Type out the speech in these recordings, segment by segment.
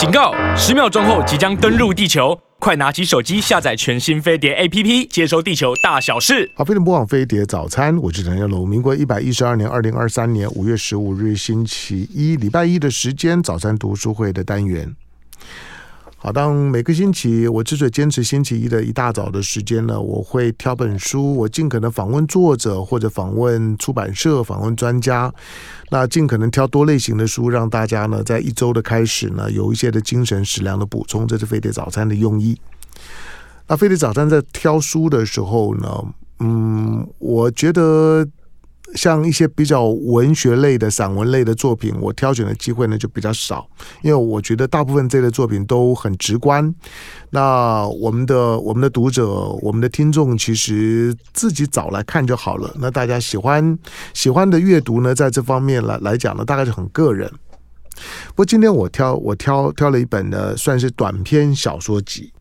警告！十秒钟后即将登陆地球，快拿起手机下载全新飞碟 APP，接收地球大小事。好，飞碟播放飞碟早餐，我是陈耀龙。民国一百一十二年二零二三年五月十五日星期一，礼拜一的时间，早餐读书会的单元。好，当每个星期我之所以坚持星期一的一大早的时间呢，我会挑本书，我尽可能访问作者或者访问出版社、访问专家，那尽可能挑多类型的书，让大家呢在一周的开始呢有一些的精神食粮的补充，这是飞碟早餐的用意。那飞碟早餐在挑书的时候呢，嗯，我觉得。像一些比较文学类的散文类的作品，我挑选的机会呢就比较少，因为我觉得大部分这类作品都很直观。那我们的我们的读者、我们的听众，其实自己找来看就好了。那大家喜欢喜欢的阅读呢，在这方面来来讲呢，大概是很个人。不过今天我挑我挑挑了一本呢，算是短篇小说集。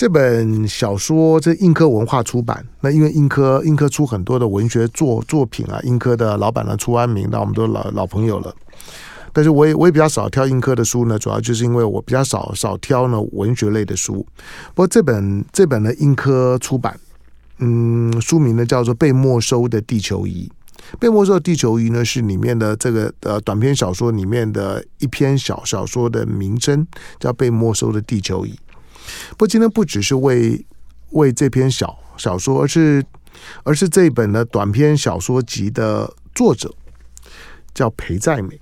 这本小说这印科文化出版，那因为印科印科出很多的文学作作品啊，印科的老板呢出安民，那我们都老老朋友了。但是我也我也比较少挑印科的书呢，主要就是因为我比较少少挑呢文学类的书。不过这本这本呢印科出版，嗯，书名呢叫做《被没收的地球仪》。被没收的地球仪呢是里面的这个呃短篇小说里面的一篇小小说的名称，叫《被没收的地球仪》。不过今天不只是为为这篇小小说，而是而是这本的短篇小说集的作者叫裴在美。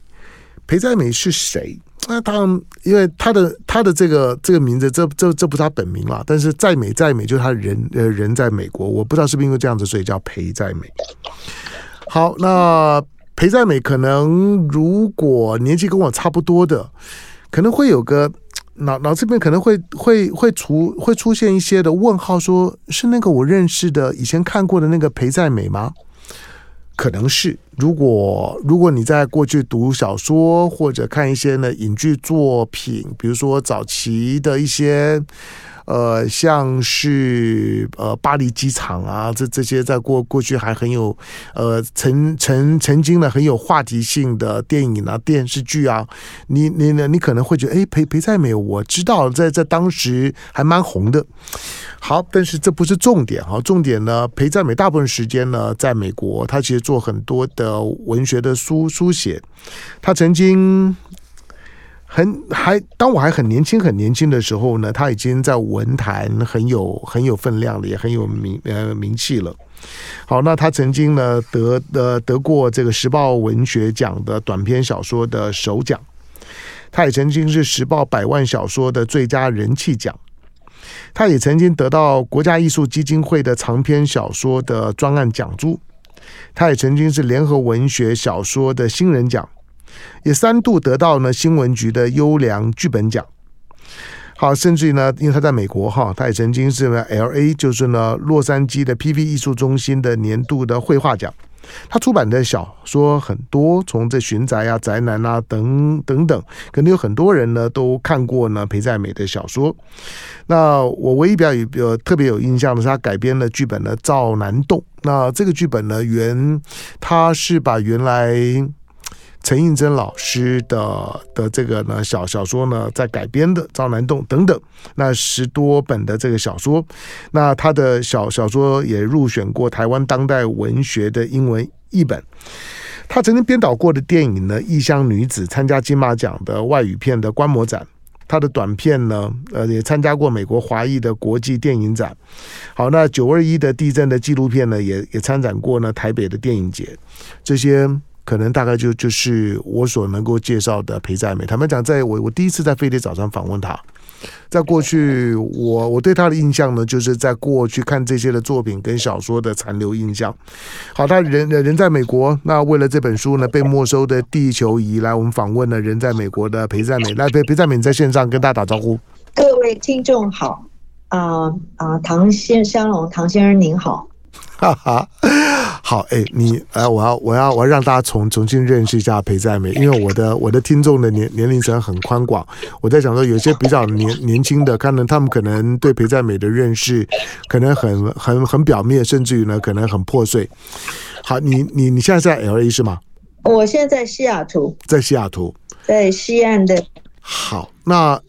裴在美是谁？那当然，因为他的他的这个这个名字，这这这不是他本名啦。但是在美在美就是他人呃人在美国，我不知道是不是因为这样子，所以叫裴在美。好，那裴在美可能如果年纪跟我差不多的，可能会有个。脑脑这边可能会会会出会出现一些的问号，说是那个我认识的以前看过的那个裴在美吗？可能是。如果如果你在过去读小说或者看一些呢影剧作品，比如说早期的一些。呃，像是呃巴黎机场啊，这这些在过过去还很有呃曾曾曾经呢很有话题性的电影啊电视剧啊，你你呢你可能会觉得哎裴裴在美我知道在在当时还蛮红的，好，但是这不是重点哈，重点呢裴在美大部分时间呢在美国，他其实做很多的文学的书书写，他曾经。很还当我还很年轻很年轻的时候呢，他已经在文坛很有很有分量了，也很有名呃名气了。好，那他曾经呢得呃得过这个时报文学奖的短篇小说的首奖，他也曾经是时报百万小说的最佳人气奖，他也曾经得到国家艺术基金会的长篇小说的专案奖助，他也曾经是联合文学小说的新人奖。也三度得到呢新闻局的优良剧本奖，好，甚至于呢，因为他在美国哈，他也曾经是 LA，就是呢洛杉矶的 PV 艺术中心的年度的绘画奖。他出版的小说很多，从这寻宅啊、宅男啊等等等，可能有很多人呢都看过呢裴在美的小说。那我唯一比较有特别有印象的是他改编的剧本呢《赵南洞》。那这个剧本呢原他是把原来。陈映真老师的的这个呢小小说呢，在改编的《赵南洞》等等，那十多本的这个小说，那他的小小说也入选过台湾当代文学的英文译本。他曾经编导过的电影呢，《异乡女子》参加金马奖的外语片的观摩展。他的短片呢，呃，也参加过美国华裔的国际电影展。好，那九二一的地震的纪录片呢，也也参展过呢台北的电影节。这些。可能大概就就是我所能够介绍的裴在美。坦白讲，在我我第一次在飞碟早上访问他，在过去我我对他的印象呢，就是在过去看这些的作品跟小说的残留印象。好，他人人在美国，那为了这本书呢，被没收的地球仪来我们访问了人在美国的裴在美。来，裴裴在美在线上跟大家打招呼。各位听众好，啊、呃、啊、呃，唐先香龙唐先生您好。哈哈，好哎，你哎，我要我要我要让大家重重新认识一下裴在美，因为我的我的听众的年年龄层很宽广，我在想说，有些比较年年轻的，可能他们可能对裴在美的认识可能很很很表面，甚至于呢可能很破碎。好，你你你现在在 LA 是吗？我现在在西雅图，在西雅图，在西岸的好，那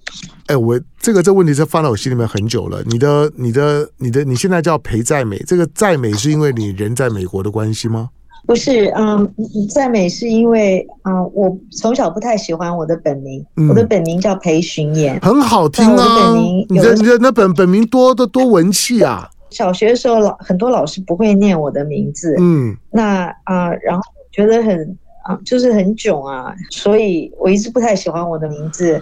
哎，我这个这问题是放在我心里面很久了。你的、你的、你的，你现在叫裴在美，这个在美是因为你人在美国的关系吗？不是，嗯，在美是因为，嗯，我从小不太喜欢我的本名，嗯、我的本名叫裴巡演，很好听啊。我的本名你的你的那本本名多的多文气啊。小学的时候，老很多老师不会念我的名字，嗯，那啊、呃，然后觉得很啊、呃，就是很囧啊，所以我一直不太喜欢我的名字。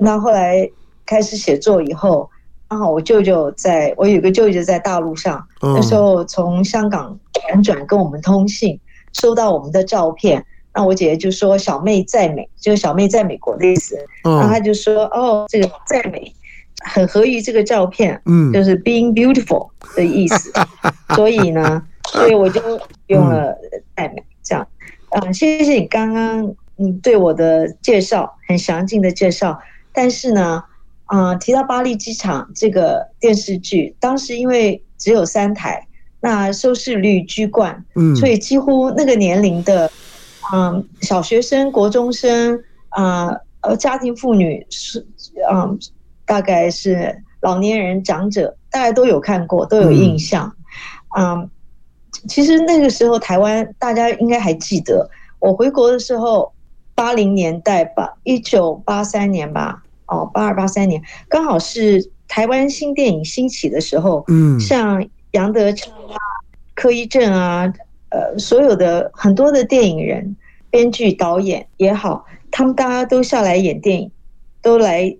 那后来开始写作以后，刚好我舅舅在，我有个舅舅在大陆上，嗯、那时候从香港辗转跟我们通信，收到我们的照片，那我姐姐就说“小妹在美”，就是小妹在美国的意思。嗯，然后她就说：“哦，这个在美。”很合于这个照片，嗯，就是 being beautiful 的意思，嗯、所以呢，所以我就用了在美这样。嗯，谢谢你刚刚嗯对我的介绍，很详尽的介绍。但是呢，啊、呃，提到巴黎机场这个电视剧，当时因为只有三台，那收视率居冠，嗯，所以几乎那个年龄的，嗯、呃，小学生、国中生啊，呃，家庭妇女是，嗯、呃。大概是老年人、长者，大家都有看过，都有印象。嗯，嗯，其实那个时候台湾，大家应该还记得，我回国的时候，八零年代吧，一九八三年吧，哦，八二八三年，刚好是台湾新电影兴起的时候。嗯，像杨德昌啊、柯一正啊，呃，所有的很多的电影人、编剧、导演也好，他们大家都下来演电影，都来。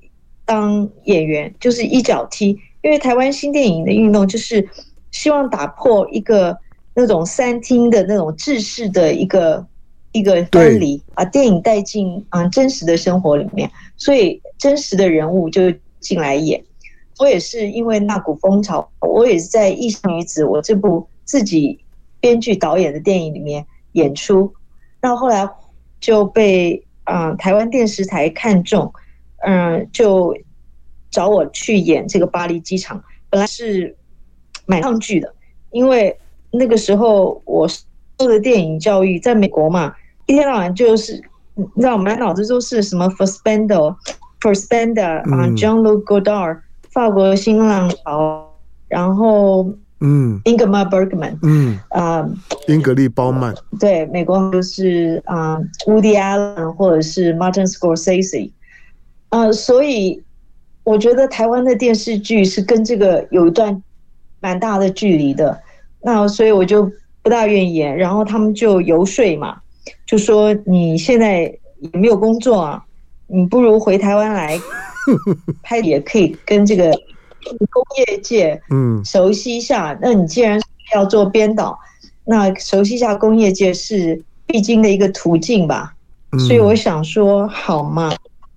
当演员就是一脚踢，因为台湾新电影的运动就是希望打破一个那种三厅的那种制式的一个一个分离，把电影带进嗯真实的生活里面，所以真实的人物就进来演。我也是因为那股风潮，我也是在《异乡女子》我这部自己编剧导演的电影里面演出，那后来就被嗯台湾电视台看中。嗯，就找我去演这个巴黎机场，本来是蛮抗拒的，因为那个时候我是受的电影教育在美国嘛，一天到晚就是你知道，满脑子都是什么 f o r s p e n d e f o r s p e n d e 啊，Jean-Luc Godard，法国新浪潮，然后嗯，Ingmar Bergman，嗯。啊，英格丽褒曼，对，美国就是啊，Woody Allen 或者是 Martin Scorsese。呃，所以我觉得台湾的电视剧是跟这个有一段蛮大的距离的，那所以我就不大愿意演。然后他们就游说嘛，就说你现在也没有工作啊，你不如回台湾来 拍，也可以跟这个工业界嗯熟悉一下。那你既然要做编导，那熟悉一下工业界是必经的一个途径吧。所以我想说，好嘛。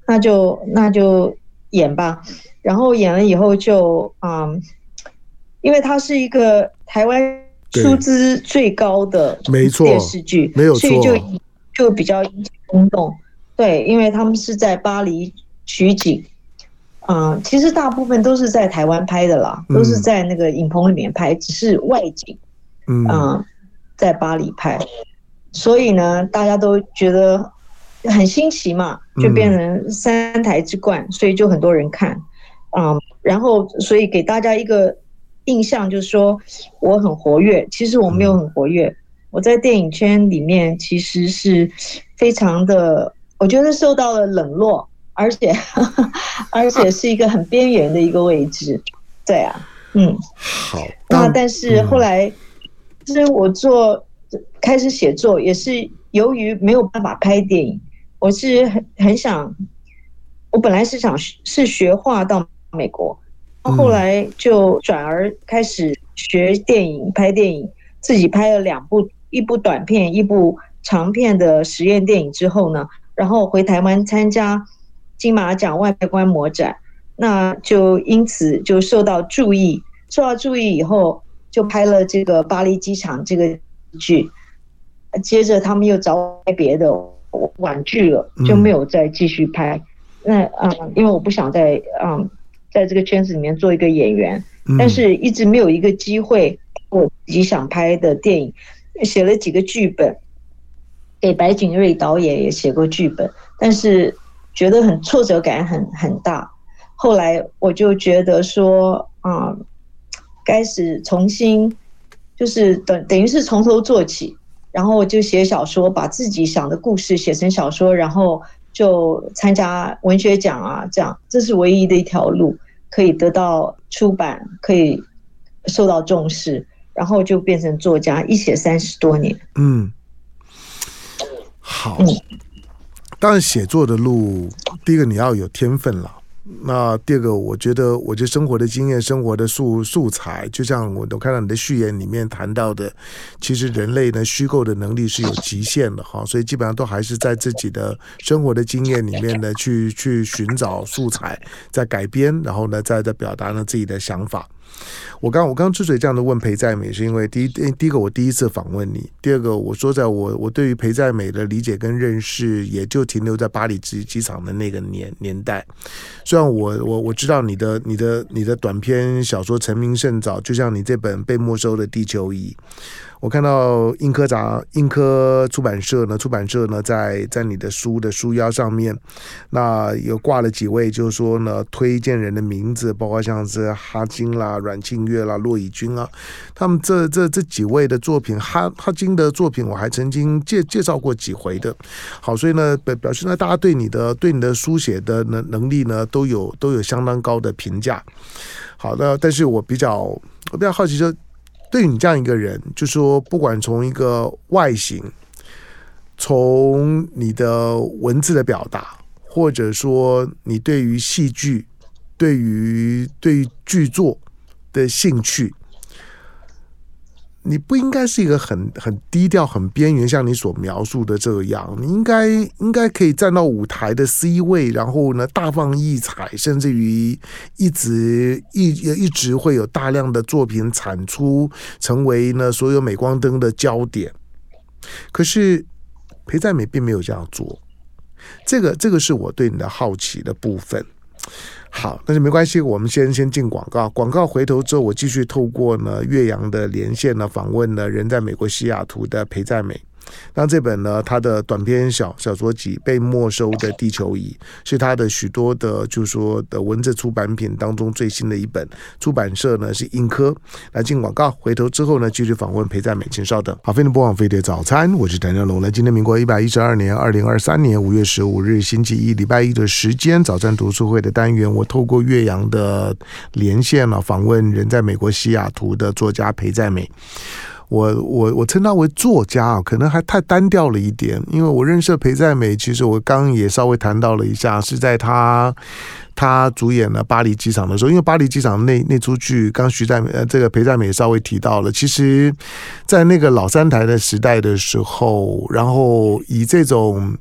那就那就演吧，然后演了以后就嗯，因为他是一个台湾出资最高的没错电视剧，没错，所以就就比较引起轰动。对，因为他们是在巴黎取景，嗯，其实大部分都是在台湾拍的啦，都是在那个影棚里面拍，只是外景，嗯，在巴黎拍，所以呢，大家都觉得。很新奇嘛，就变成三台之冠，嗯、所以就很多人看，嗯，然后所以给大家一个印象就是说我很活跃，其实我没有很活跃，嗯、我在电影圈里面其实是非常的，我觉得受到了冷落，而且 而且是一个很边缘的一个位置，对啊，嗯，好，那但是后来其实我做开始写作也是由于没有办法拍电影。我是很很想，我本来是想是学画到美国，后来就转而开始学电影拍电影，自己拍了两部，一部短片，一部长片的实验电影之后呢，然后回台湾参加金马奖外观摩展，那就因此就受到注意，受到注意以后就拍了这个巴黎机场这个剧，接着他们又找我拍别的。婉拒了，就没有再继续拍。嗯、那嗯，因为我不想再嗯，在这个圈子里面做一个演员，嗯、但是一直没有一个机会，我自己想拍的电影，写了几个剧本，给白景瑞导演也写过剧本，但是觉得很挫折感很很大。后来我就觉得说，啊，开始重新，就是等等于是从头做起，然后就写小说，把自己想的故事写成小说，然后就参加文学奖啊，这样，这是唯一的一条路可以得到出版，可以受到重视，然后就变成作家，一写三十多年。嗯，好。嗯，当然写作的路，第一个你要有天分了。那第二个，我觉得，我觉得生活的经验、生活的素素材，就像我都看到你的序言里面谈到的，其实人类呢，虚构的能力是有极限的哈，所以基本上都还是在自己的生活的经验里面呢，去去寻找素材，在改编，然后呢，再再表达呢自己的想法。我刚我刚之所以这样的问裴在美，是因为第一第一个我第一次访问你，第二个我说在我我对于裴在美的理解跟认识，也就停留在巴黎机机场的那个年年代。虽然我我我知道你的你的你的短篇小说成名甚早，就像你这本被没收的《地球仪》。我看到印刻杂印科出版社呢，出版社呢在在你的书的书腰上面，那有挂了几位，就是说呢推荐人的名字，包括像是哈金啦、阮庆月啦、骆以军啊，他们这这这几位的作品，哈哈金的作品我还曾经介介绍过几回的。好，所以呢表表示呢大家对你的对你的书写的能能力呢都有都有相当高的评价。好的，但是我比较我比较好奇说。对于你这样一个人，就说不管从一个外形，从你的文字的表达，或者说你对于戏剧、对于对于剧作的兴趣。你不应该是一个很很低调、很边缘，像你所描述的这样。你应该应该可以站到舞台的 C 位，然后呢大放异彩，甚至于一直一一直会有大量的作品产出，成为呢所有镁光灯的焦点。可是裴在美并没有这样做，这个这个是我对你的好奇的部分。好，但是没关系。我们先先进广告，广告回头之后，我继续透过呢岳阳的连线呢访问呢人在美国西雅图的裴在美。那这本呢，他的短篇小小说集被没收的地球仪，是他的许多的，就是说的文字出版品当中最新的一本。出版社呢是印科。来进广告，回头之后呢，继续访问裴在美，请稍等。好，飞碟播放飞碟早餐，我是谭正龙。来，今天民国一百一十二年二零二三年五月十五日星期一，礼拜一的时间，早餐读书会的单元，我透过岳阳的连线了访问人在美国西雅图的作家裴在美。我我我称他为作家啊，可能还太单调了一点。因为我认识裴在美，其实我刚刚也稍微谈到了一下，是在他他主演了《巴黎机场》的时候。因为《巴黎机场》那那出剧，刚徐在美呃这个裴在美也稍微提到了。其实，在那个老三台的时代的时候，然后以这种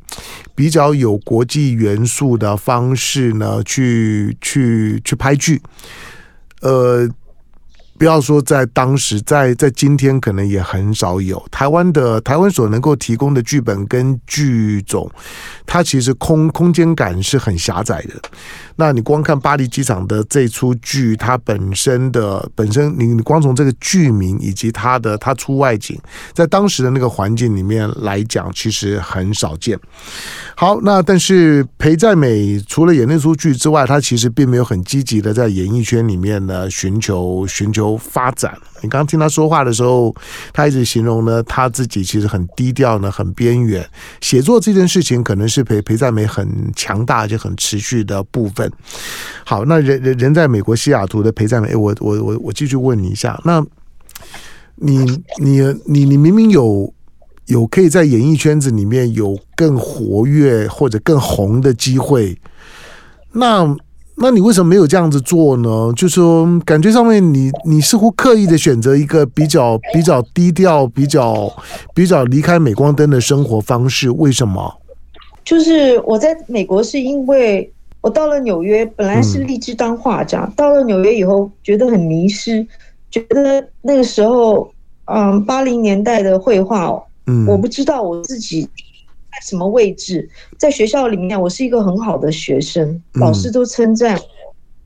比较有国际元素的方式呢，去去去拍剧，呃。不要说在当时，在在今天可能也很少有台湾的台湾所能够提供的剧本跟剧种，它其实空空间感是很狭窄的。那你光看巴黎机场的这出剧，它本身的本身，你你光从这个剧名以及它的它出外景，在当时的那个环境里面来讲，其实很少见。好，那但是裴在美除了演那出剧之外，他其实并没有很积极的在演艺圈里面呢寻求寻求发展。你刚听他说话的时候，他一直形容呢，他自己其实很低调呢，很边缘。写作这件事情可能是陪陪在美很强大就很持续的部分。好，那人人人在美国西雅图的陪在美，我我我我继续问你一下，那你你你你明明有有可以在演艺圈子里面有更活跃或者更红的机会，那？那你为什么没有这样子做呢？就是说，感觉上面你你似乎刻意的选择一个比较比较低调、比较比较离开镁光灯的生活方式，为什么？就是我在美国是因为我到了纽约，本来是立志当画家，嗯、到了纽约以后觉得很迷失，觉得那个时候，嗯，八零年代的绘画，嗯，我不知道我自己。在什么位置？在学校里面，我是一个很好的学生，老师都称赞我。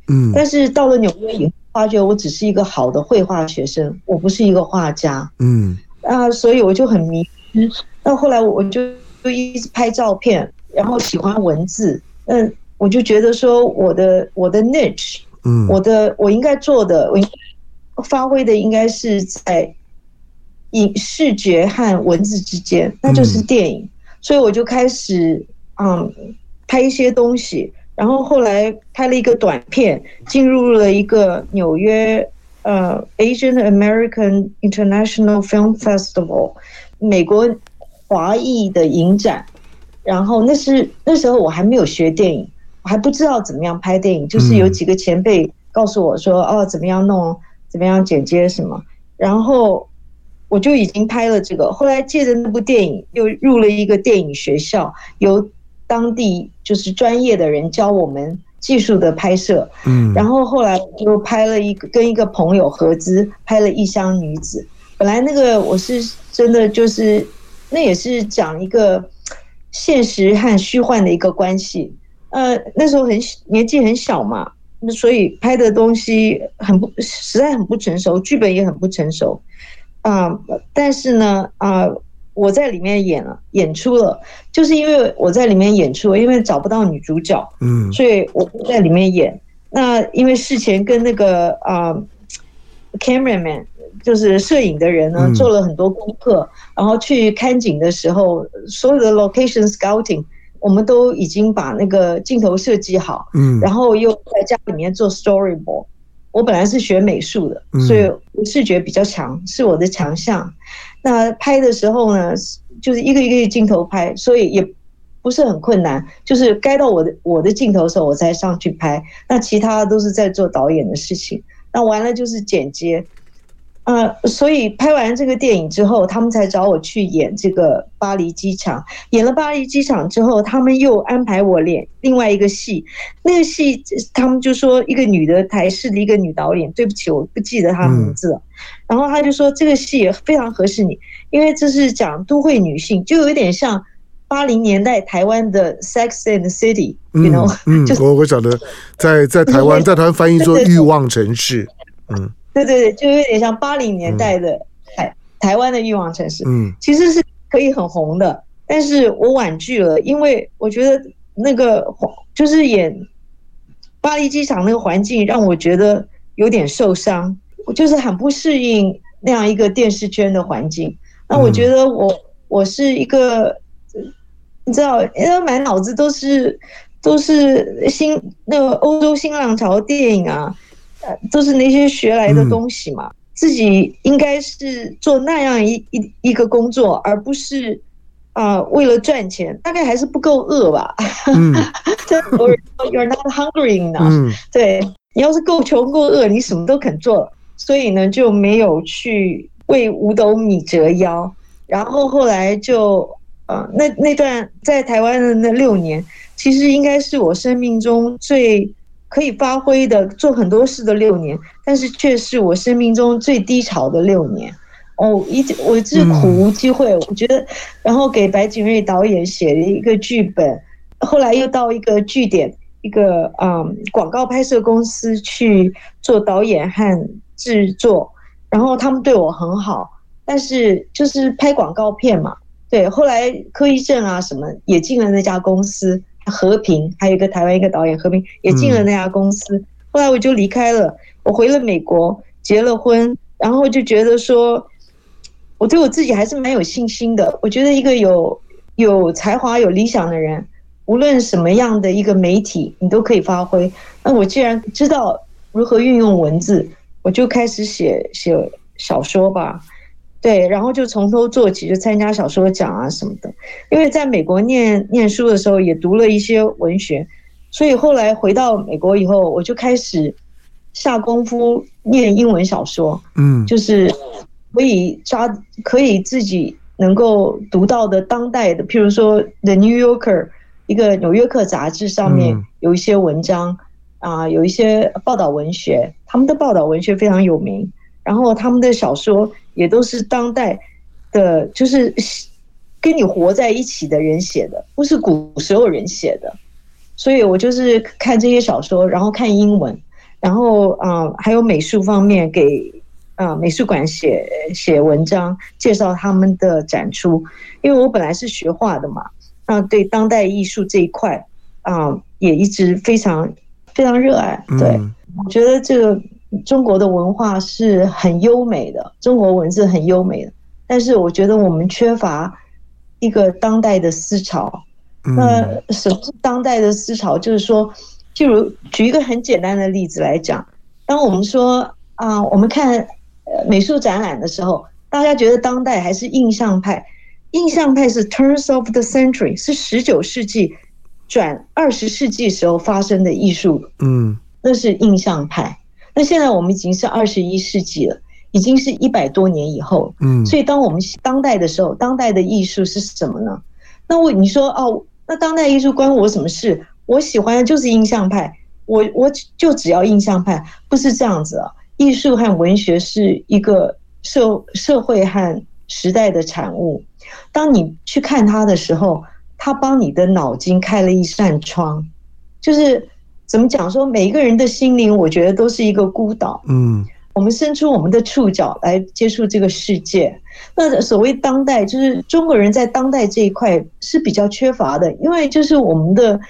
嗯，但是到了纽约以后，发觉我只是一个好的绘画学生，我不是一个画家。嗯，啊，所以我就很迷失。到后来，我就就一直拍照片，然后喜欢文字，嗯，我就觉得说我的我的 niche，嗯，我的我应该做的，我应该发挥的应该是在影视觉和文字之间，那就是电影。所以我就开始嗯拍一些东西，然后后来拍了一个短片，进入了一个纽约呃 Asian American International Film Festival 美国华裔的影展。然后那是那时候我还没有学电影，我还不知道怎么样拍电影，就是有几个前辈告诉我说哦怎么样弄，怎么样剪接什么，然后。我就已经拍了这个，后来借着那部电影又入了一个电影学校，由当地就是专业的人教我们技术的拍摄。嗯，然后后来又拍了一个跟一个朋友合资拍了《异乡女子》。本来那个我是真的就是那也是讲一个现实和虚幻的一个关系。呃，那时候很年纪很小嘛，那所以拍的东西很不实在很不成熟，剧本也很不成熟。啊、uh，但是呢，啊、uh，我在里面演了，演出了，就是因为我在里面演出，因为找不到女主角，嗯，所以我在里面演。那因为事前跟那个啊、uh，cameraman，就是摄影的人呢，做了很多功课，然后去看景的时候，所有的 location scouting，我们都已经把那个镜头设计好，嗯，然后又在家里面做 storyboard。我本来是学美术的，所以我视觉比较强，是我的强项。那拍的时候呢，就是一个一个镜头拍，所以也不是很困难。就是该到我的我的镜头的时候，我才上去拍。那其他都是在做导演的事情。那完了就是剪接。呃，所以拍完这个电影之后，他们才找我去演这个巴黎机场。演了巴黎机场之后，他们又安排我演另外一个戏。那个戏，他们就说一个女的台式的一个女导演，对不起，我不记得她名字了。然后他就说这个戏也非常合适你，因为这是讲都会女性，就有点像八零年代台湾的《Sex and the City》，you know？嗯，我我晓得，在在台湾，在台湾翻译做欲望城市，嗯。对对对，就有点像八零年代的台、嗯、台湾的欲望城市，嗯，其实是可以很红的，但是我婉拒了，因为我觉得那个就是演巴黎机场那个环境让我觉得有点受伤，我就是很不适应那样一个电视圈的环境。那我觉得我我是一个，你知道，因为满脑子都是都是新那个欧洲新浪潮电影啊。都是那些学来的东西嘛，嗯、自己应该是做那样一一一个工作，而不是啊、呃、为了赚钱，大概还是不够饿吧。嗯，You're not hungry enough、嗯。对，你要是够穷够饿，你什么都肯做，所以呢就没有去为五斗米折腰。然后后来就呃那那段在台湾的那六年，其实应该是我生命中最。可以发挥的做很多事的六年，但是却是我生命中最低潮的六年。哦，一直我是苦无机会，我觉得，然后给白景瑞导演写了一个剧本，后来又到一个据点，一个嗯广告拍摄公司去做导演和制作，然后他们对我很好，但是就是拍广告片嘛，对，后来柯一正啊什么也进了那家公司。和平，还有一个台湾一个导演和平也进了那家公司，后来我就离开了，我回了美国，结了婚，然后就觉得说，我对我自己还是蛮有信心的。我觉得一个有有才华、有理想的人，无论什么样的一个媒体，你都可以发挥。那我既然知道如何运用文字，我就开始写写小说吧。对，然后就从头做起，就参加小说奖啊什么的。因为在美国念念书的时候，也读了一些文学，所以后来回到美国以后，我就开始下功夫念英文小说。嗯，就是可以抓，可以自己能够读到的当代的，譬如说《The New Yorker》一个纽约客杂志上面有一些文章啊，有一些报道文学，他们的报道文学非常有名。然后他们的小说也都是当代的，就是跟你活在一起的人写的，不是古时候人写的。所以我就是看这些小说，然后看英文，然后啊、呃，还有美术方面给啊、呃、美术馆写写文章，介绍他们的展出。因为我本来是学画的嘛，那，对当代艺术这一块，啊、呃，也一直非常非常热爱。对、嗯、我觉得这个中国的文化是很优美的，中国文字很优美的，但是我觉得我们缺乏一个当代的思潮。嗯、那什么是当代的思潮？就是说，譬如举一个很简单的例子来讲，当我们说啊，我们看美术展览的时候，大家觉得当代还是印象派？印象派是 turns of the century，是十九世纪转二十世纪时候发生的艺术，嗯，那是印象派。那现在我们已经是二十一世纪了，已经是一百多年以后，嗯，所以当我们当代的时候，当代的艺术是什么呢？那我你说哦，那当代艺术关我什么事？我喜欢的就是印象派，我我就只要印象派，不是这样子啊。艺术和文学是一个社社会和时代的产物。当你去看它的时候，它帮你的脑筋开了一扇窗，就是怎么讲说，每一个人的心灵，我觉得都是一个孤岛。嗯，我们伸出我们的触角来接触这个世界。那所谓当代，就是中国人在当代这一块是比较缺乏的，因为就是我们的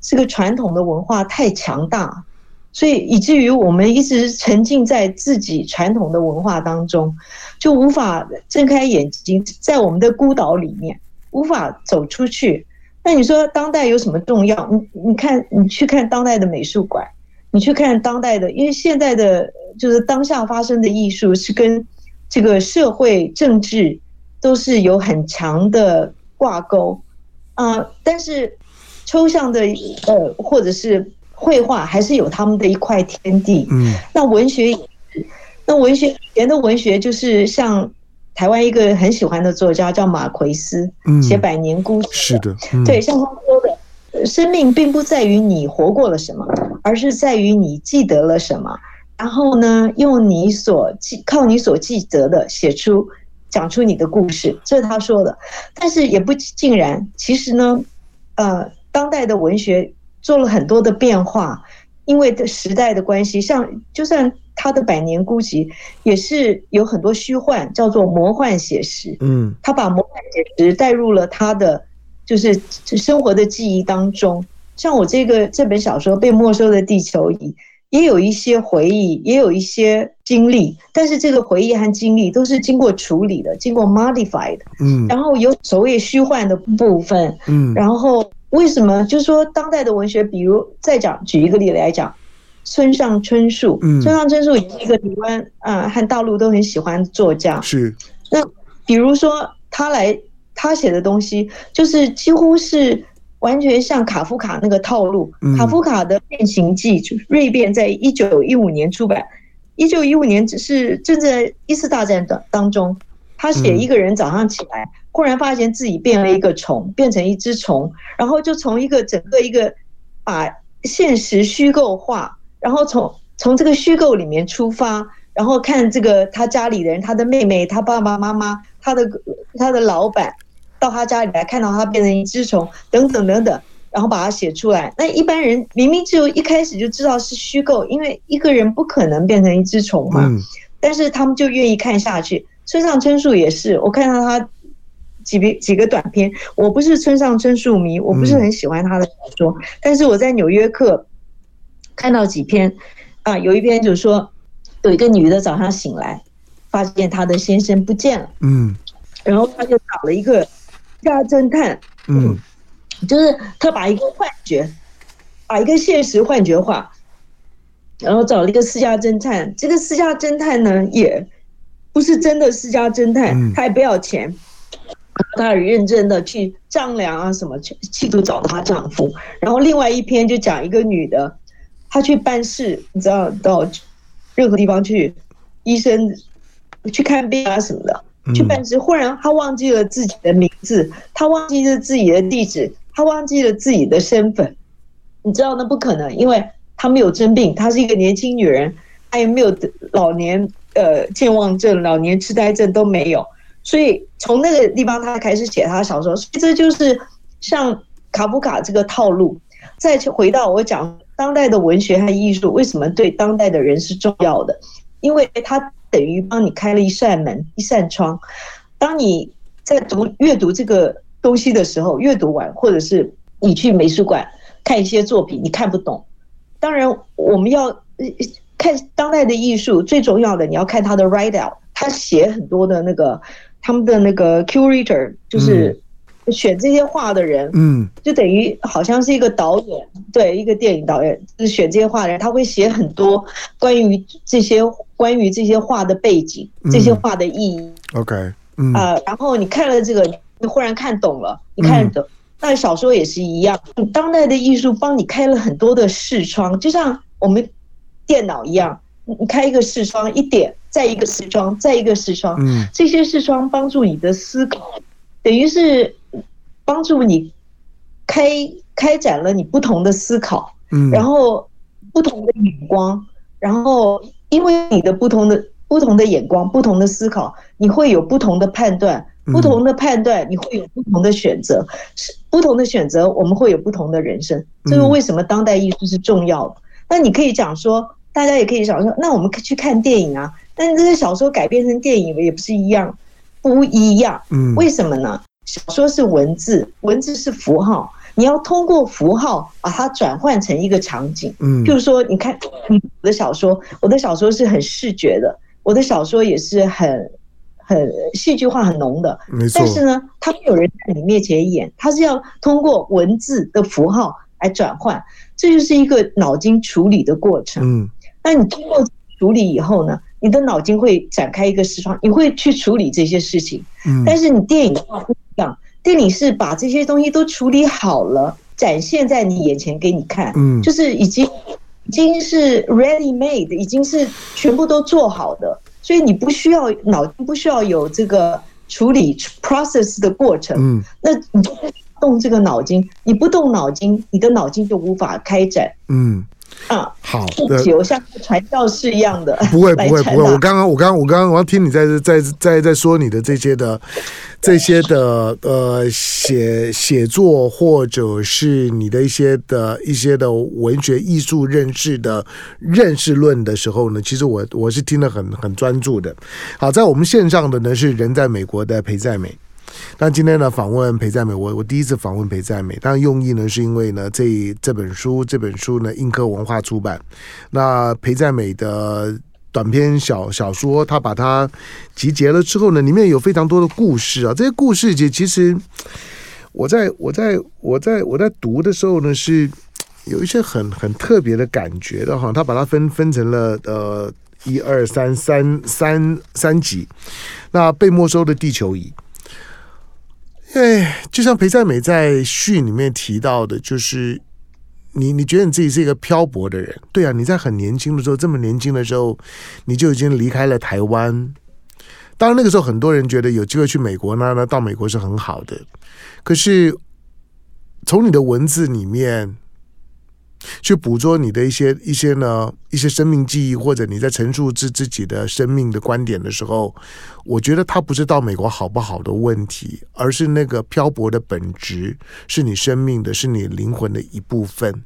这个传统的文化太强大。所以以至于我们一直沉浸在自己传统的文化当中，就无法睁开眼睛，在我们的孤岛里面无法走出去。那你说当代有什么重要？你你看，你去看当代的美术馆，你去看当代的，因为现在的就是当下发生的艺术是跟这个社会政治都是有很强的挂钩啊。但是抽象的呃，或者是。绘画还是有他们的一块天地。嗯，那文学也是，那文学以前的文学就是像台湾一个很喜欢的作家叫马奎斯，写《百年孤独》。是的，对，像他说的，生命并不在于你活过了什么，而是在于你记得了什么。然后呢，用你所记，靠你所记得的写出，讲出你的故事，这是他说的。但是也不尽然，其实呢，呃，当代的文学。做了很多的变化，因为的时代的关系，像就算他的《百年孤寂》也是有很多虚幻，叫做魔幻写实。嗯，他把魔幻写实带入了他的就是生活的记忆当中。像我这个这本小说《被没收的地球仪》，也有一些回忆，也有一些经历，但是这个回忆和经历都是经过处理的，经过 modified。嗯，然后有所谓虚幻的部分。嗯，然后。为什么？就是说，当代的文学，比如再讲，举一个例子来讲，村上春树。嗯，村上春树也是一个台湾啊和大陆都很喜欢的作家。是。那比如说他来，他写的东西就是几乎是完全像卡夫卡那个套路。卡夫卡的《变形记》就《蜕变》在一九一五年出版，一九一五年只是正在一次大战当当中，他写一个人早上起来。忽然发现自己变了一个虫，变成一只虫，然后就从一个整个一个把现实虚构化，然后从从这个虚构里面出发，然后看这个他家里的人，他的妹妹，他爸爸妈妈，他的他的老板到他家里来看到他变成一只虫，等等等等，然后把它写出来。那一般人明明就一开始就知道是虚构，因为一个人不可能变成一只虫嘛，但是他们就愿意看下去。村上春树也是，我看到他。几篇几个短篇，我不是村上春树迷，我不是很喜欢他的小说，嗯、但是我在《纽约客》看到几篇，啊，有一篇就是说，有一个女的早上醒来，发现她的先生不见了，嗯，然后她就找了一个私家侦探，嗯，就是她把一个幻觉，把一个现实幻觉化，然后找了一个私家侦探，这个私家侦探呢，也不是真的私家侦探，他也不要钱。她很认真的去丈量啊，什么去企图找到她丈夫。然后另外一篇就讲一个女的，她去办事，你知道到任何地方去，医生去看病啊什么的，去办事。忽然他忘记了自己的名字，他忘记了自己的地址，他忘记了自己的身份。你知道那不可能，因为他没有真病，她是一个年轻女人，她也没有老年呃健忘症、老年痴呆症都没有。所以从那个地方，他开始写他的小说，所以这就是像卡夫卡这个套路。再去回到我讲当代的文学和艺术为什么对当代的人是重要的，因为它等于帮你开了一扇门、一扇窗。当你在读阅读这个东西的时候，阅读完或者是你去美术馆看一些作品，你看不懂。当然，我们要看当代的艺术，最重要的你要看他的 write out，他写很多的那个他们的那个 curator，就是选这些画的人，嗯，就等于好像是一个导演，对，一个电影导演，就是选这些画的人，他会写很多关于这些关于这些画的背景，这些画的意义。OK，嗯。啊，然后你看了这个，你忽然看懂了，你看懂。那小说也是一样，当代的艺术帮你开了很多的视窗，就像我们电脑一样，你开一个视窗，一点，再一个视窗，再一个视窗，嗯，这些视窗帮助你的思考，等于是帮助你开开展了你不同的思考，嗯，然后不同的眼光，然后因为你的不同的不同的眼光，不同的思考，你会有不同的判断。不同的判断，你会有不同的选择，是不同的选择，我们会有不同的人生。这是为什么当代艺术是重要的？那你可以讲说，大家也可以想说，那我们去看电影啊，但这些小说改编成电影也不是一样，不一样。嗯，为什么呢？小说是文字，文字是符号，你要通过符号把它转换成一个场景。嗯，譬如说，你看 我的小说，我的小说是很视觉的，我的小说也是很。很戏剧化很浓的，没错。但是呢，他没有人在你面前演，他是要通过文字的符号来转换，这就是一个脑筋处理的过程。嗯，那你通过处理以后呢，你的脑筋会展开一个视窗，你会去处理这些事情。嗯，但是你电影的话样，电影是把这些东西都处理好了，展现在你眼前给你看。嗯，就是已经已经是 ready made，已经是全部都做好的。所以你不需要脑筋，不需要有这个处理 process 的过程。嗯，那你就动这个脑筋，你不动脑筋，你的脑筋就无法开展。嗯。啊，好，就像传教士一样的，不会，不会，不会。我刚刚，我刚刚，我刚刚，我要听你在在在在说你的这些的这些的呃写写作，或者是你的一些的一些的文学艺术认识的认识论的时候呢，其实我我是听得很很专注的。好，在我们线上的呢是人在美国的裴在美。那今天呢，访问裴在美，我我第一次访问裴在美，当然用意呢是因为呢，这这本书这本书呢，印刻文化出版。那裴在美的短篇小小说，他把它集结了之后呢，里面有非常多的故事啊。这些故事其其实，我在我在我在我在读的时候呢，是有一些很很特别的感觉的哈。他把它分分成了呃一二三三三三集。那被没收的地球仪。对，就像裴在美在序里面提到的，就是你你觉得你自己是一个漂泊的人，对啊，你在很年轻的时候，这么年轻的时候，你就已经离开了台湾。当然那个时候很多人觉得有机会去美国呢，那到美国是很好的。可是从你的文字里面。去捕捉你的一些一些呢一些生命记忆，或者你在陈述自自己的生命的观点的时候，我觉得它不是到美国好不好的问题，而是那个漂泊的本质是你生命的，是你灵魂的一部分。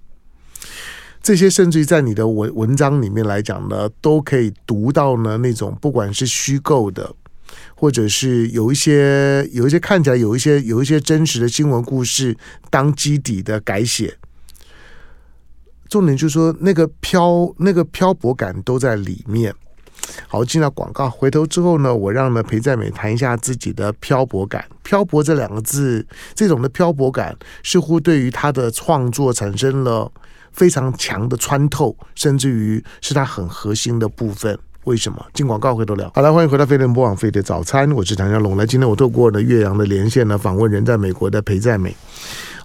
这些甚至于在你的文文章里面来讲呢，都可以读到呢那种不管是虚构的，或者是有一些有一些看起来有一些有一些真实的新闻故事当基底的改写。重点就是说，那个漂那个漂泊感都在里面。好，进到广告，回头之后呢，我让呢裴在美谈一下自己的漂泊感。漂泊这两个字，这种的漂泊感似乎对于他的创作产生了非常强的穿透，甚至于是他很核心的部分。为什么？进广告回头聊。好了，欢迎回到飞碟播网飞碟早餐，我是唐湘龙。来，今天我透过呢岳阳的连线呢，访问人在美国的裴在美。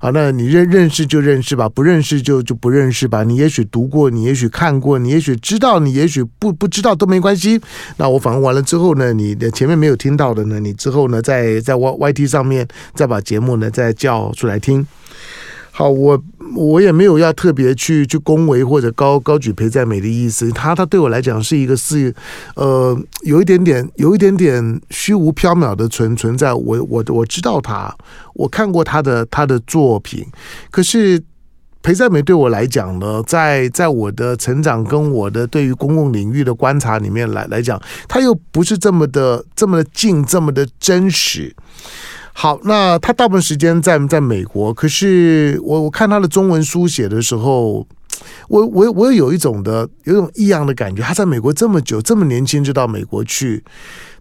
好，那你认认识就认识吧，不认识就就不认识吧。你也许读过，你也许看过，你也许知道，你也许不不知道都没关系。那我访问完了之后呢，你的前面没有听到的呢，你之后呢，在在 Y YT 上面再把节目呢再叫出来听。好，我我也没有要特别去去恭维或者高高举裴在美的意思，他他对我来讲是一个是，呃，有一点点有一点点虚无缥缈的存存在。我我我知道他，我看过他的他的作品，可是裴在美对我来讲呢，在在我的成长跟我的对于公共领域的观察里面来来讲，他又不是这么的这么的近，这么的真实。好，那他大部分时间在在美国，可是我我看他的中文书写的时候，我我我有一种的有一种异样的感觉。他在美国这么久，这么年轻就到美国去。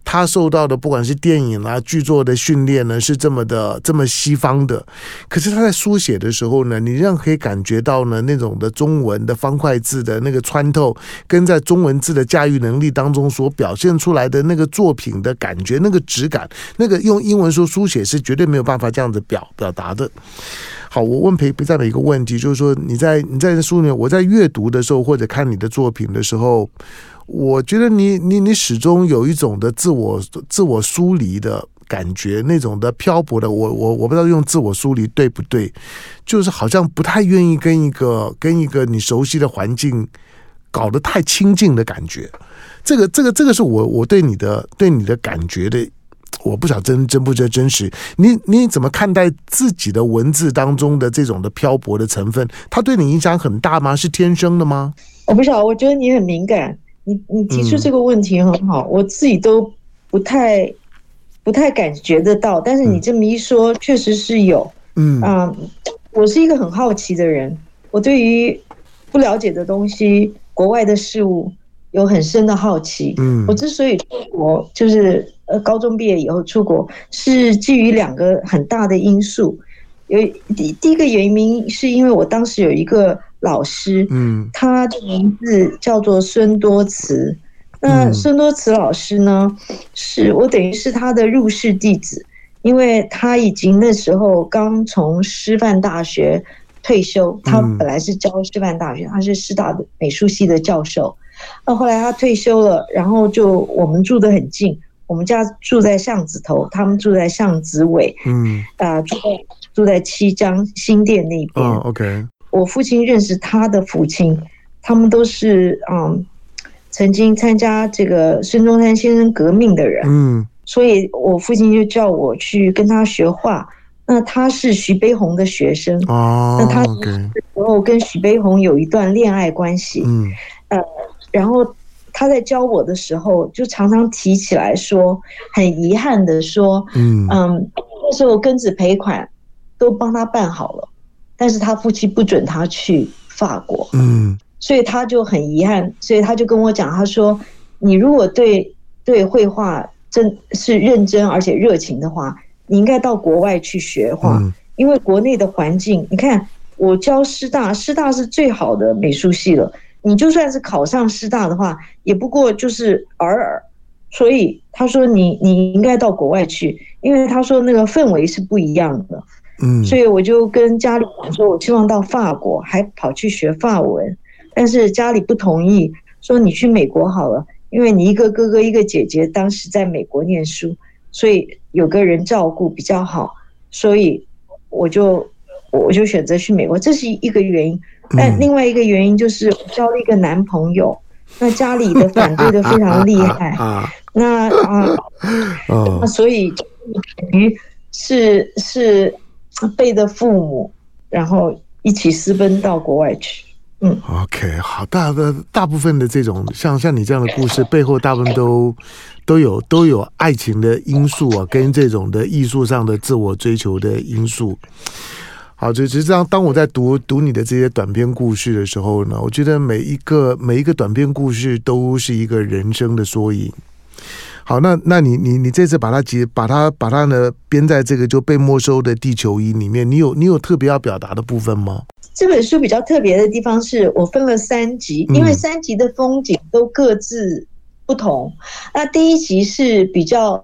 他受到的不管是电影啊、剧作的训练呢，是这么的这么西方的。可是他在书写的时候呢，你让可以感觉到呢那种的中文的方块字的那个穿透，跟在中文字的驾驭能力当中所表现出来的那个作品的感觉、那个质感，那个用英文说书写是绝对没有办法这样子表表达的。好，我问裴裴赞的一个问题，就是说你在你在书里面，我在阅读的时候或者看你的作品的时候。我觉得你你你始终有一种的自我自我疏离的感觉，那种的漂泊的，我我我不知道用自我疏离对不对，就是好像不太愿意跟一个跟一个你熟悉的环境搞得太亲近的感觉。这个这个这个是我我对你的对你的感觉的，我不晓得真真不真真实。你你怎么看待自己的文字当中的这种的漂泊的成分？它对你影响很大吗？是天生的吗？我不晓得，我觉得你很敏感。你你提出这个问题很好，嗯、我自己都不太不太感觉得到，但是你这么一说，确实是有。嗯啊、呃，我是一个很好奇的人，我对于不了解的东西、国外的事物有很深的好奇。嗯，我之所以出国，就是呃高中毕业以后出国，是基于两个很大的因素。有第第一个原因是因为我当时有一个。老师，嗯，他的名字叫做孙多慈。那孙多慈老师呢，是我等于是他的入室弟子，因为他已经那时候刚从师范大学退休。他本来是教师范大学，他是师大的美术系的教授。那后来他退休了，然后就我们住得很近，我们家住在巷子头，他们住在巷子尾，嗯，啊，住在住在七张新店那边。哦，OK。我父亲认识他的父亲，他们都是嗯，曾经参加这个孙中山先生革命的人，嗯，所以我父亲就叫我去跟他学画。那他是徐悲鸿的学生，哦，那他然后跟徐悲鸿有一段恋爱关系，嗯，呃，然后他在教我的时候，就常常提起来说，很遗憾的说，嗯嗯，那时候庚子赔款都帮他办好了。但是他夫妻不准他去法国，嗯，所以他就很遗憾，所以他就跟我讲，他说：“你如果对对绘画真是认真而且热情的话，你应该到国外去学画，因为国内的环境，你看我教师大，师大是最好的美术系了，你就算是考上师大的话，也不过就是尔尔。所以他说你你应该到国外去，因为他说那个氛围是不一样的。”嗯，所以我就跟家里讲说，我希望到法国，还跑去学法文，但是家里不同意，说你去美国好了，因为你一个哥哥一个姐姐当时在美国念书，所以有个人照顾比较好，所以我就我就选择去美国，这是一个原因。但另外一个原因就是我交了一个男朋友，那家里的反对的非常厉害，那啊，那所以等于是是。背着父母，然后一起私奔到国外去。嗯，OK，好，大的大部分的这种像像你这样的故事背后，大部分都都有都有爱情的因素啊，跟这种的艺术上的自我追求的因素。好，就实际上，当我在读读你的这些短篇故事的时候呢，我觉得每一个每一个短篇故事都是一个人生的缩影。好，那那你你你这次把它结，把它把它呢编在这个就被没收的地球仪里面，你有你有特别要表达的部分吗？这本书比较特别的地方是我分了三集，因为三集的风景都各自不同。嗯、那第一集是比较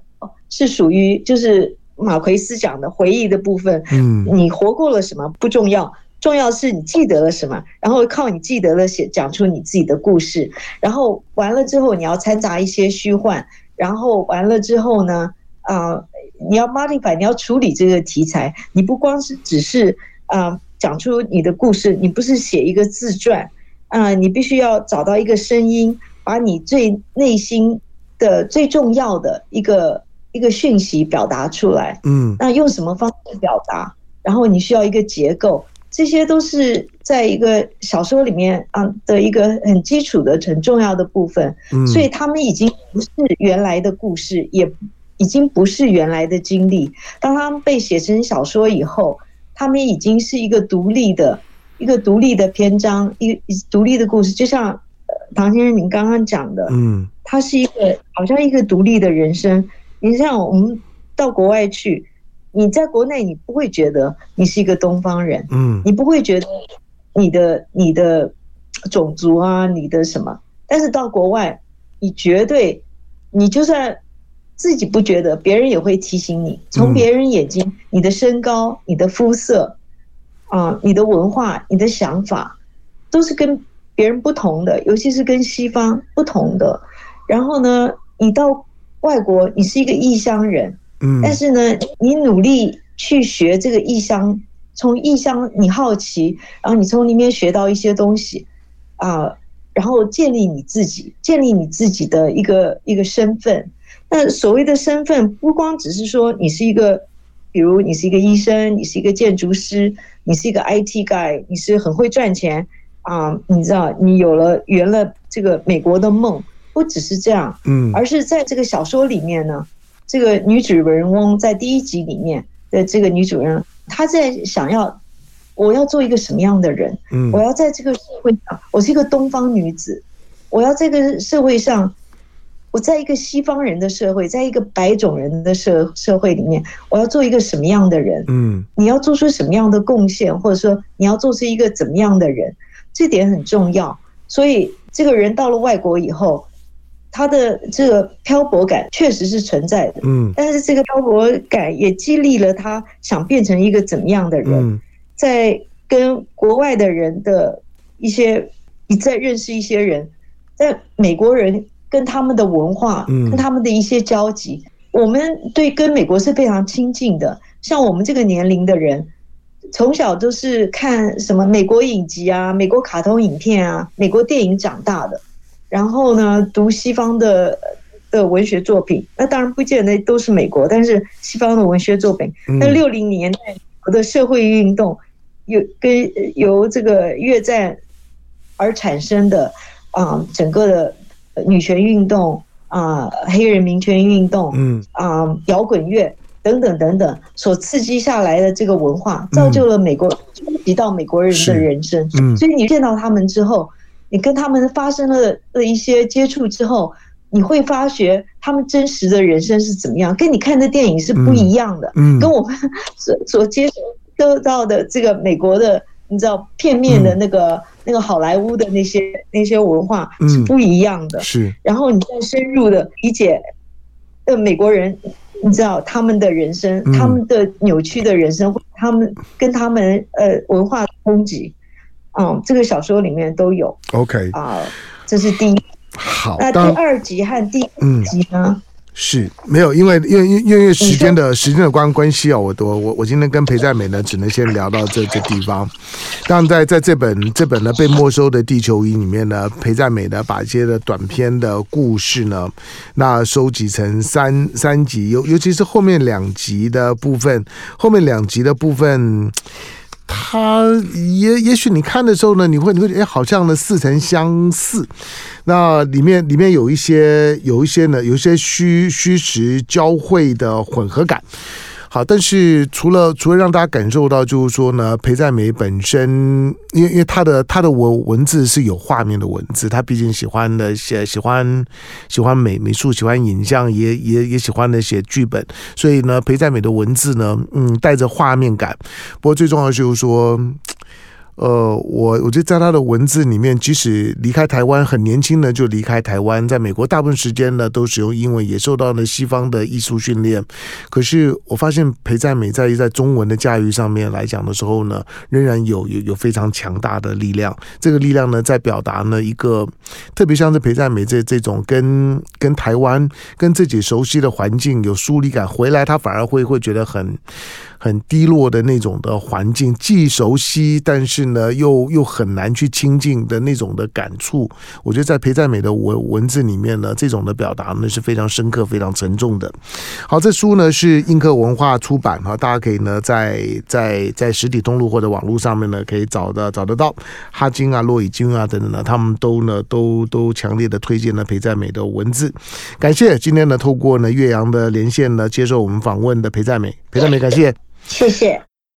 是属于就是马奎斯讲的回忆的部分，嗯，你活过了什么不重要，重要是你记得了什么，然后靠你记得了写讲出你自己的故事，然后完了之后你要掺杂一些虚幻。然后完了之后呢，啊、呃，你要 modify，你要处理这个题材，你不光是只是啊、呃、讲出你的故事，你不是写一个自传，啊、呃，你必须要找到一个声音，把你最内心的最重要的一个一个讯息表达出来。嗯，那用什么方式表达？然后你需要一个结构。这些都是在一个小说里面啊的一个很基础的很重要的部分，所以他们已经不是原来的故事，也已经不是原来的经历。当他们被写成小说以后，他们已经是一个独立的、一个独立的篇章，一个独立的故事。就像唐先生您刚刚讲的，嗯，他是一个好像一个独立的人生。你像我们到国外去，你在国内你不会觉得你是一个东方人，嗯，你不会觉得你的你的种族啊，你的什么，但是到国外，你绝对，你就算。自己不觉得，别人也会提醒你。从别人眼睛，你的身高、你的肤色，啊，你的文化、你的想法，都是跟别人不同的，尤其是跟西方不同的。然后呢，你到外国，你是一个异乡人，嗯，但是呢，你努力去学这个异乡，从异乡你好奇，然后你从里面学到一些东西，啊，然后建立你自己，建立你自己的一个一个身份。那所谓的身份，不光只是说你是一个，比如你是一个医生，你是一个建筑师，你是一个 IT guy，你是很会赚钱啊，你知道，你有了圆了这个美国的梦，不只是这样，嗯，而是在这个小说里面呢，这个女主人翁在第一集里面的这个女主人，她在想要，我要做一个什么样的人？嗯，我要在这个社会上，我是一个东方女子，我要这个社会上。我在一个西方人的社会，在一个白种人的社社会里面，我要做一个什么样的人？嗯，你要做出什么样的贡献，或者说你要做出一个怎么样的人，这点很重要。所以这个人到了外国以后，他的这个漂泊感确实是存在的。嗯，但是这个漂泊感也激励了他想变成一个怎么样的人，在跟国外的人的一些，你在认识一些人，在美国人。跟他们的文化，嗯跟他们的一些交集，我们对跟美国是非常亲近的。像我们这个年龄的人，从小都是看什么美国影集啊、美国卡通影片啊、美国电影长大的，然后呢，读西方的的文学作品。那当然不见得都是美国，但是西方的文学作品。那六零年代的社会运动，有跟由这个越战而产生的啊，整个的。女权运动啊，黑人民权运动，嗯啊，摇滚乐等等等等，所刺激下来的这个文化，造就了美国，冲击到美国人的人生。嗯，所以你见到他们之后，你跟他们发生了的一些接触之后，你会发觉他们真实的人生是怎么样，跟你看的电影是不一样的。嗯，跟我们所所接触得到的这个美国的。你知道片面的那个、嗯、那个好莱坞的那些那些文化是不一样的，嗯、是。然后你再深入的理解，呃，美国人，你知道他们的人生，嗯、他们的扭曲的人生，他们跟他们呃文化冲击，嗯，这个小说里面都有。OK 啊、呃，这是第一。好，那第二集和第五集呢？嗯是没有，因为因为因为因为时间的时间的关关系啊，我我我我今天跟裴在美呢，只能先聊到这这地方。当然，在在这本这本呢被没收的地球仪里面呢，裴在美呢把一些的短篇的故事呢，那收集成三三集，尤尤其是后面两集的部分，后面两集的部分。它也也许你看的时候呢，你会你会哎，好像呢似曾相似。那里面里面有一些有一些呢，有一些虚虚实交汇的混合感。好，但是除了除了让大家感受到，就是说呢，裴在美本身，因为因为他的他的文文字是有画面的文字，他毕竟喜欢的写喜欢喜欢美美术，喜欢影像，也也也喜欢的写剧本，所以呢，裴在美的文字呢，嗯，带着画面感。不过最重要的就是说。呃，我我觉得在他的文字里面，即使离开台湾很年轻的就离开台湾，在美国大部分时间呢都使用英文，也受到了西方的艺术训练。可是我发现裴在美在于在中文的驾驭上面来讲的时候呢，仍然有有有非常强大的力量。这个力量呢，在表达呢一个特别像是裴在美这这种跟跟台湾跟自己熟悉的环境有疏离感，回来他反而会会觉得很。很低落的那种的环境，既熟悉，但是呢又又很难去亲近的那种的感触。我觉得在裴赞美的文文字里面呢，这种的表达呢是非常深刻、非常沉重的。好，这书呢是印刻文化出版哈，大家可以呢在在在实体通路或者网络上面呢可以找的找得到。哈金啊、骆以军啊等等呢，他们都呢都都强烈的推荐了裴在美的文字。感谢今天呢透过呢岳阳的连线呢接受我们访问的裴在美，裴在美感谢，谢谢。